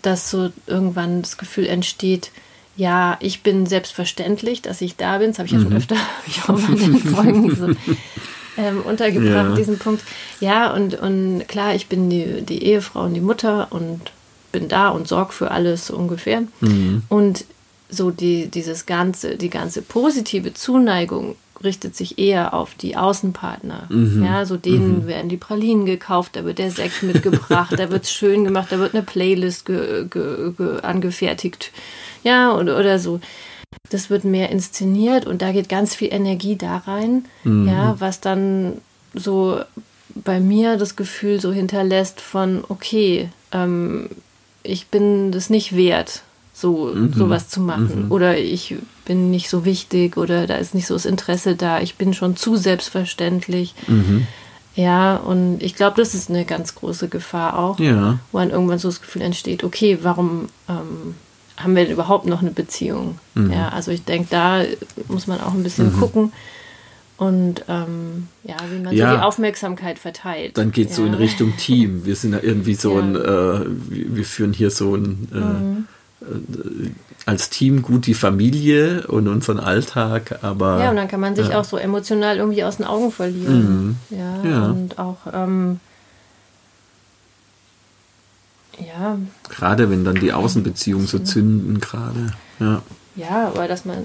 dass so irgendwann das Gefühl entsteht, ja, ich bin selbstverständlich, dass ich da bin. Das habe ich ja schon mhm. öfter ich auch mal in den Folgen so, ähm, untergebracht, ja. diesen Punkt. Ja, und, und klar, ich bin die, die Ehefrau und die Mutter und bin da und sorge für alles so ungefähr. Mhm. Und so die, dieses ganze, die ganze positive Zuneigung richtet sich eher auf die Außenpartner. Mhm. Ja, so denen mhm. werden die Pralinen gekauft, da wird der Sekt mitgebracht, da wird es schön gemacht, da wird eine Playlist ge, ge, ge, angefertigt. Ja, oder, oder so. Das wird mehr inszeniert und da geht ganz viel Energie da rein, mhm. ja, was dann so bei mir das Gefühl so hinterlässt von, okay, ähm, ich bin das nicht wert, so mhm. sowas zu machen. Mhm. Oder ich bin nicht so wichtig oder da ist nicht so das Interesse da. Ich bin schon zu selbstverständlich. Mhm. Ja, und ich glaube, das ist eine ganz große Gefahr auch, ja. wo dann irgendwann so das Gefühl entsteht, okay, warum ähm, haben wir überhaupt noch eine Beziehung? Mhm. Ja, also ich denke, da muss man auch ein bisschen mhm. gucken und ähm, ja, wie man ja, so die Aufmerksamkeit verteilt. Dann geht es ja. so in Richtung Team. Wir sind ja irgendwie so ja. ein, äh, wir führen hier so ein äh, mhm. Äh, als Team gut die Familie und unseren Alltag, aber. Ja, und dann kann man sich ja. auch so emotional irgendwie aus den Augen verlieren. Mhm. Ja, ja, und auch, ähm, ja. Gerade wenn dann die Außenbeziehungen so zünden, gerade. Ja. ja, aber dass man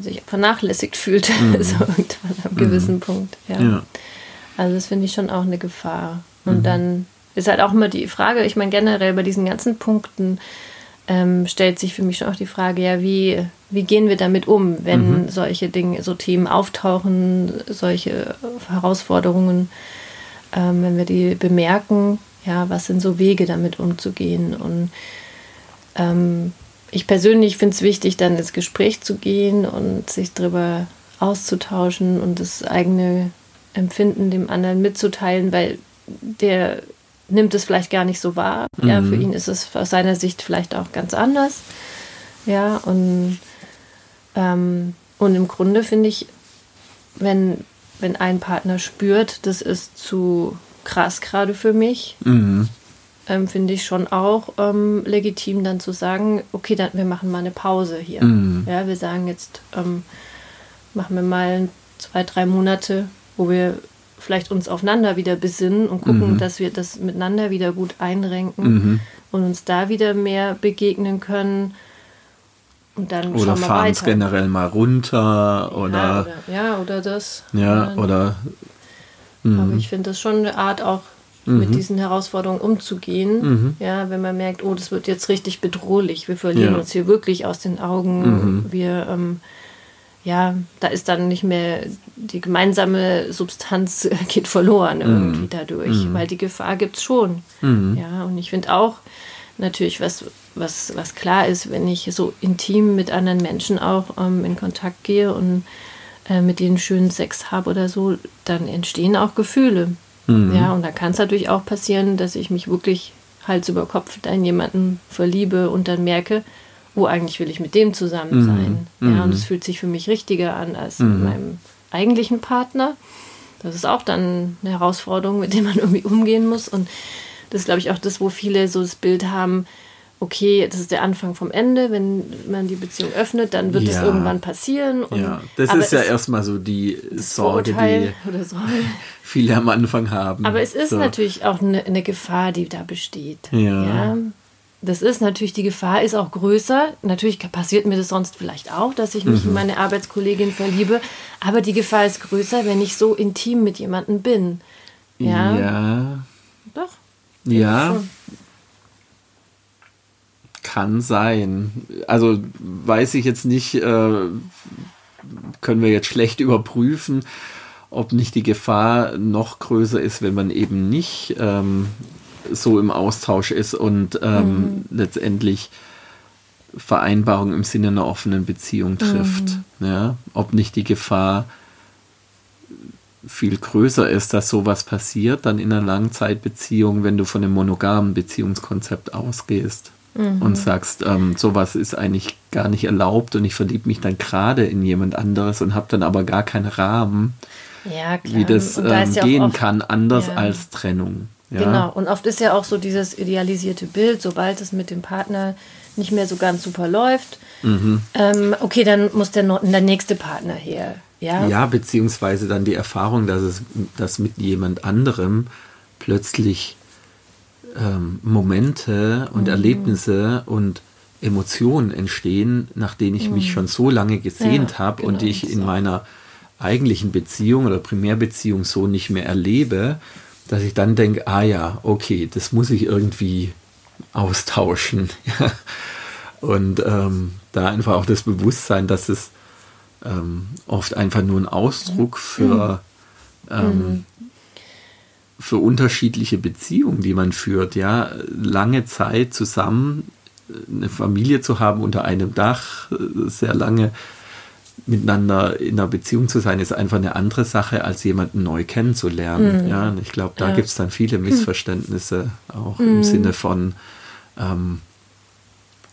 sich vernachlässigt fühlt, mhm. so irgendwann am gewissen mhm. Punkt. Ja. ja. Also das finde ich schon auch eine Gefahr. Und mhm. dann ist halt auch immer die Frage, ich meine generell bei diesen ganzen Punkten ähm, stellt sich für mich schon auch die Frage, ja, wie, wie gehen wir damit um, wenn mhm. solche Dinge, so Themen auftauchen, solche Herausforderungen, ähm, wenn wir die bemerken, ja, was sind so Wege damit umzugehen und ähm, ich persönlich finde es wichtig, dann ins Gespräch zu gehen und sich darüber auszutauschen und das eigene Empfinden dem anderen mitzuteilen, weil der nimmt es vielleicht gar nicht so wahr. Mhm. Ja, für ihn ist es aus seiner Sicht vielleicht auch ganz anders. Ja, und, ähm, und im Grunde finde ich, wenn, wenn ein Partner spürt, das ist zu krass gerade für mich, mhm ähm, finde ich schon auch ähm, legitim, dann zu sagen, okay, dann wir machen mal eine Pause hier. Mhm. Ja, wir sagen jetzt, ähm, machen wir mal zwei, drei Monate, wo wir vielleicht uns aufeinander wieder besinnen und gucken, mhm. dass wir das miteinander wieder gut einrenken mhm. und uns da wieder mehr begegnen können. Und dann oder fahren es generell mal runter oder ja, oder, ja, oder das. Ja, oder. Aber mhm. ich finde das schon eine Art auch mhm. mit diesen Herausforderungen umzugehen. Mhm. Ja, wenn man merkt, oh, das wird jetzt richtig bedrohlich, wir verlieren ja. uns hier wirklich aus den Augen, mhm. wir, ähm, ja, da ist dann nicht mehr die gemeinsame Substanz geht verloren mhm. irgendwie dadurch, mhm. weil die Gefahr gibt es schon. Mhm. Ja, und ich finde auch natürlich, was, was, was klar ist, wenn ich so intim mit anderen Menschen auch ähm, in Kontakt gehe und äh, mit denen schönen Sex habe oder so, dann entstehen auch Gefühle. Mhm. Ja, und da kann es natürlich auch passieren, dass ich mich wirklich Hals über Kopf in jemanden verliebe und dann merke, wo oh, eigentlich will ich mit dem zusammen mhm. sein. Ja, und es fühlt sich für mich richtiger an als mit meinem eigentlichen Partner. Das ist auch dann eine Herausforderung, mit der man irgendwie umgehen muss. Und das ist, glaube ich, auch das, wo viele so das Bild haben, okay, das ist der Anfang vom Ende, wenn man die Beziehung öffnet, dann wird es ja. irgendwann passieren. Ja, das ist ja erstmal so die Sorge, die viele am Anfang haben. Aber es ist so. natürlich auch eine, eine, Gefahr, die da besteht. Ja. ja. Das ist natürlich, die Gefahr ist auch größer. Natürlich passiert mir das sonst vielleicht auch, dass ich mich mhm. in meine Arbeitskollegin verliebe. Aber die Gefahr ist größer, wenn ich so intim mit jemandem bin. Ja. ja. Doch. Ja. Schon. Kann sein. Also weiß ich jetzt nicht, äh, können wir jetzt schlecht überprüfen, ob nicht die Gefahr noch größer ist, wenn man eben nicht ähm, so im Austausch ist und ähm, mhm. letztendlich Vereinbarungen im Sinne einer offenen Beziehung trifft. Mhm. Ja? Ob nicht die Gefahr viel größer ist, dass sowas passiert, dann in einer Langzeitbeziehung, wenn du von einem monogamen Beziehungskonzept ausgehst mhm. und sagst, ähm, sowas ist eigentlich gar nicht erlaubt und ich verliebe mich dann gerade in jemand anderes und habe dann aber gar keinen Rahmen, ja, wie das ähm, da ja gehen oft, kann, anders ja. als Trennung. Ja? Genau, und oft ist ja auch so dieses idealisierte Bild, sobald es mit dem Partner nicht mehr so ganz super läuft, mhm. ähm, okay, dann muss der, der nächste Partner her. Ja? ja, beziehungsweise dann die Erfahrung, dass es dass mit jemand anderem plötzlich ähm, Momente und mhm. Erlebnisse und Emotionen entstehen, nach denen ich mhm. mich schon so lange gesehnt ja, habe genau, und die ich in so. meiner eigentlichen Beziehung oder Primärbeziehung so nicht mehr erlebe, dass ich dann denke, ah ja, okay, das muss ich irgendwie austauschen. und ähm, da einfach auch das Bewusstsein, dass es ähm, oft einfach nur ein Ausdruck für mhm. ähm, mhm für unterschiedliche Beziehungen, die man führt, ja, lange Zeit zusammen eine Familie zu haben unter einem Dach, sehr lange miteinander in einer Beziehung zu sein, ist einfach eine andere Sache, als jemanden neu kennenzulernen. Mhm. Ja, und ich glaube, da ja. gibt es dann viele Missverständnisse, auch mhm. im Sinne von, ähm,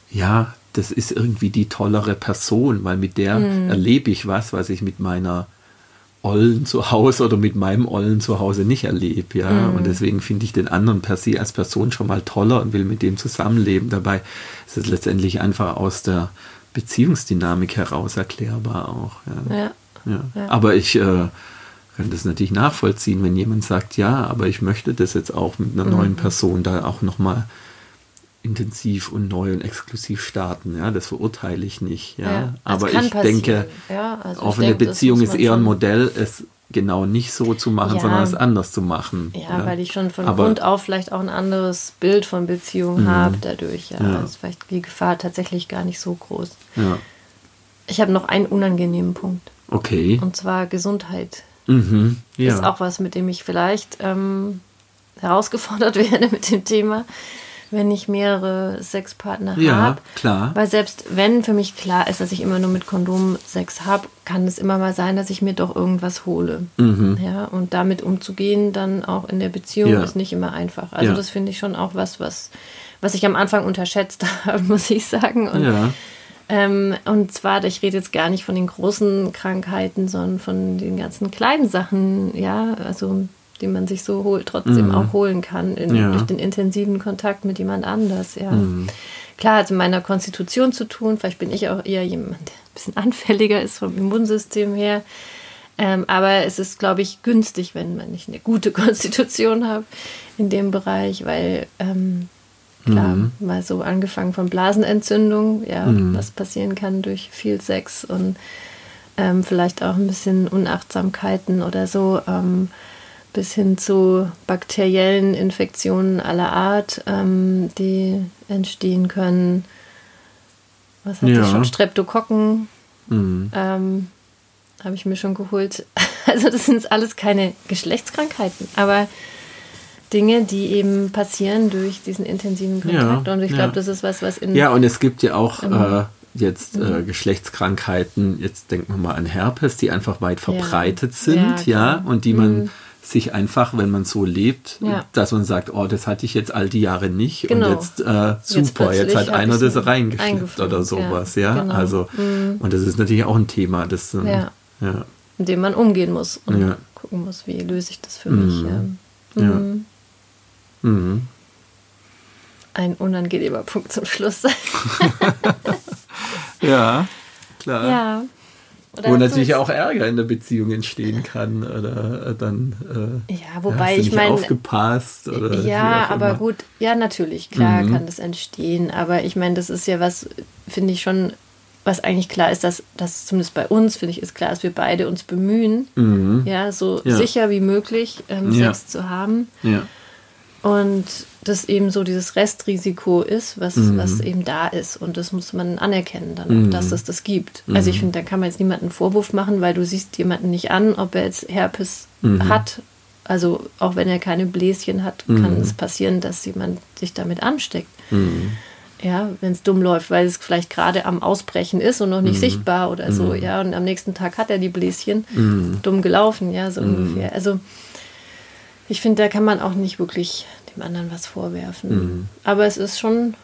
ja, das ist irgendwie die tollere Person, weil mit der mhm. erlebe ich was, was ich mit meiner Ollen zu Hause oder mit meinem Ollen zu Hause nicht erlebe, ja. Mhm. Und deswegen finde ich den anderen per se als Person schon mal toller und will mit dem zusammenleben. Dabei ist es letztendlich einfach aus der Beziehungsdynamik heraus erklärbar auch. Ja. ja. ja. ja. Aber ich äh, kann das natürlich nachvollziehen, wenn jemand sagt, ja, aber ich möchte das jetzt auch mit einer mhm. neuen Person da auch nochmal intensiv und neu und exklusiv starten. Ja, das verurteile ich nicht. Ja, aber ich passieren. denke, ja, also offene Beziehung ist eher ein Modell, es genau nicht so zu machen, ja. sondern es anders zu machen. Ja, weil ich schon von aber, Grund auf vielleicht auch ein anderes Bild von Beziehung mhm. habe dadurch. Ja, ja. ist vielleicht die Gefahr tatsächlich gar nicht so groß. Ja. Ich habe noch einen unangenehmen Punkt. Okay. Und zwar Gesundheit. Mhm. Ja. Ist auch was, mit dem ich vielleicht ähm, herausgefordert werde mit dem Thema wenn ich mehrere Sexpartner ja, habe. klar. Weil selbst wenn für mich klar ist, dass ich immer nur mit Kondom Sex habe, kann es immer mal sein, dass ich mir doch irgendwas hole. Mhm. Ja, und damit umzugehen dann auch in der Beziehung ja. ist nicht immer einfach. Also ja. das finde ich schon auch was, was, was ich am Anfang unterschätzt habe, muss ich sagen. Und, ja. Ähm, und zwar, ich rede jetzt gar nicht von den großen Krankheiten, sondern von den ganzen kleinen Sachen, ja, also die man sich so holt, trotzdem mhm. auch holen kann in, ja. durch den intensiven Kontakt mit jemand anders. Ja. Mhm. Klar hat es mit meiner Konstitution zu tun. Vielleicht bin ich auch eher jemand, der ein bisschen anfälliger ist vom Immunsystem her. Ähm, aber es ist, glaube ich, günstig, wenn man nicht eine gute Konstitution hat in dem Bereich, weil ähm, klar, mhm. mal so angefangen von Blasenentzündung, ja, mhm. was passieren kann durch viel Sex und ähm, vielleicht auch ein bisschen Unachtsamkeiten oder so. Ähm, bis hin zu bakteriellen Infektionen aller Art, ähm, die entstehen können. Was hatte ja. ich schon? Streptokokken mhm. ähm, habe ich mir schon geholt. Also das sind alles keine Geschlechtskrankheiten, aber Dinge, die eben passieren durch diesen intensiven Kontakt. Ja, und ich glaube, ja. das ist was, was in... Ja, und es gibt ja auch... Äh, jetzt äh, mhm. Geschlechtskrankheiten, jetzt denken wir mal an Herpes, die einfach weit verbreitet sind, ja, und die man mhm sich einfach, wenn man so lebt, ja. dass man sagt, oh, das hatte ich jetzt all die Jahre nicht genau. und jetzt äh, super, jetzt, jetzt hat einer das reingeschleppt oder sowas, ja. ja? Genau. Also mhm. und das ist natürlich auch ein Thema, das ähm, ja. ja. mit dem man umgehen muss und gucken muss, wie löse ich das für mhm. mich. Mhm. mhm. Ein unangenehmer Punkt zum Schluss. ja, klar. Ja. Oder Wo natürlich auch Ärger in der Beziehung entstehen kann oder äh, dann äh, ja, wobei ich meine aufgepasst oder ja, aber gut, ja natürlich klar mhm. kann das entstehen, aber ich meine, das ist ja was finde ich schon was eigentlich klar ist, dass das zumindest bei uns finde ich ist klar, dass wir beide uns bemühen, mhm. ja so ja. sicher wie möglich ähm, ja. Sex zu haben. Ja. Und das eben so dieses Restrisiko ist, was, mhm. was eben da ist. Und das muss man anerkennen dann, mhm. dass es das gibt. Mhm. Also ich finde, da kann man jetzt niemanden Vorwurf machen, weil du siehst jemanden nicht an, ob er jetzt Herpes mhm. hat. Also auch wenn er keine Bläschen hat, kann mhm. es passieren, dass jemand sich damit ansteckt. Mhm. Ja, wenn es dumm läuft, weil es vielleicht gerade am Ausbrechen ist und noch nicht sichtbar oder so, ja, und am nächsten Tag hat er die Bläschen. Dumm gelaufen, ja, so ungefähr. Also ich finde, da kann man auch nicht wirklich dem anderen was vorwerfen. Mhm. Aber es ist schon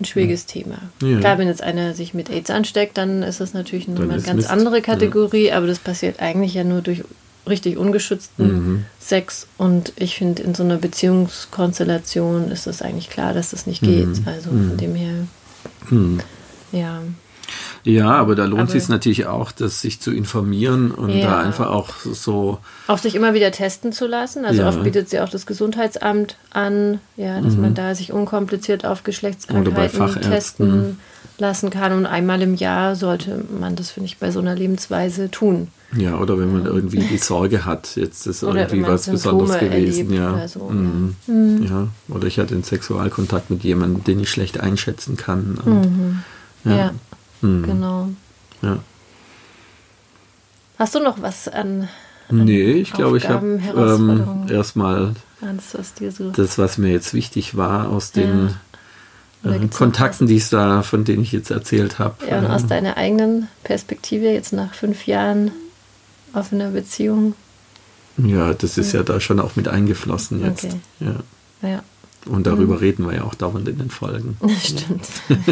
ein schwieriges. Thema. Ja. Klar, wenn jetzt einer sich mit AIDS ansteckt, dann ist das natürlich nochmal eine ganz Mist. andere Kategorie, ja. aber das passiert eigentlich ja nur durch richtig ungeschützten mhm. Sex und ich finde, in so einer Beziehungskonstellation ist es eigentlich klar, dass das nicht geht. Mhm. Also von mhm. dem her, mhm. ja. Ja, aber da lohnt sich natürlich auch, das sich zu informieren und ja. da einfach auch so. Auch sich immer wieder testen zu lassen. Also ja. oft bietet sie auch das Gesundheitsamt an, ja, dass mhm. man da sich unkompliziert auf Geschlechtskrankheiten testen lassen kann. Und einmal im Jahr sollte man das, finde ich, bei so einer Lebensweise tun. Ja, oder wenn man irgendwie die Sorge hat, jetzt ist oder irgendwie was Symptome Besonderes gewesen, ja. Oder so, mhm. Mhm. ja. Oder ich hatte einen Sexualkontakt mit jemandem, den ich schlecht einschätzen kann. Und, mhm. ja. ja. Mhm. Genau. Ja. Hast du noch was an? an nee, ich glaube, ich habe ähm, erstmal das, so das, was mir jetzt wichtig war, aus den ja. äh, Kontakten, die es da, von denen ich jetzt erzählt habe. Ja, und aus deiner eigenen Perspektive jetzt nach fünf Jahren offener Beziehung. Ja, das ist ja, ja da schon auch mit eingeflossen jetzt. Okay. Ja. ja. Und darüber mhm. reden wir ja auch dauernd in den Folgen. Stimmt.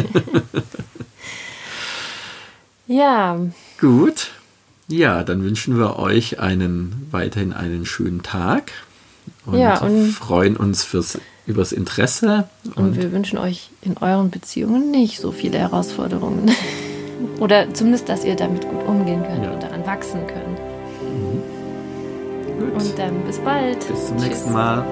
Ja. Gut. Ja, dann wünschen wir euch einen weiterhin einen schönen Tag und, ja, und freuen uns fürs übers Interesse. Und, und wir wünschen euch in euren Beziehungen nicht so viele Herausforderungen. Oder zumindest, dass ihr damit gut umgehen könnt ja. und daran wachsen könnt. Mhm. Und dann bis bald. Bis zum Tschüss. nächsten Mal.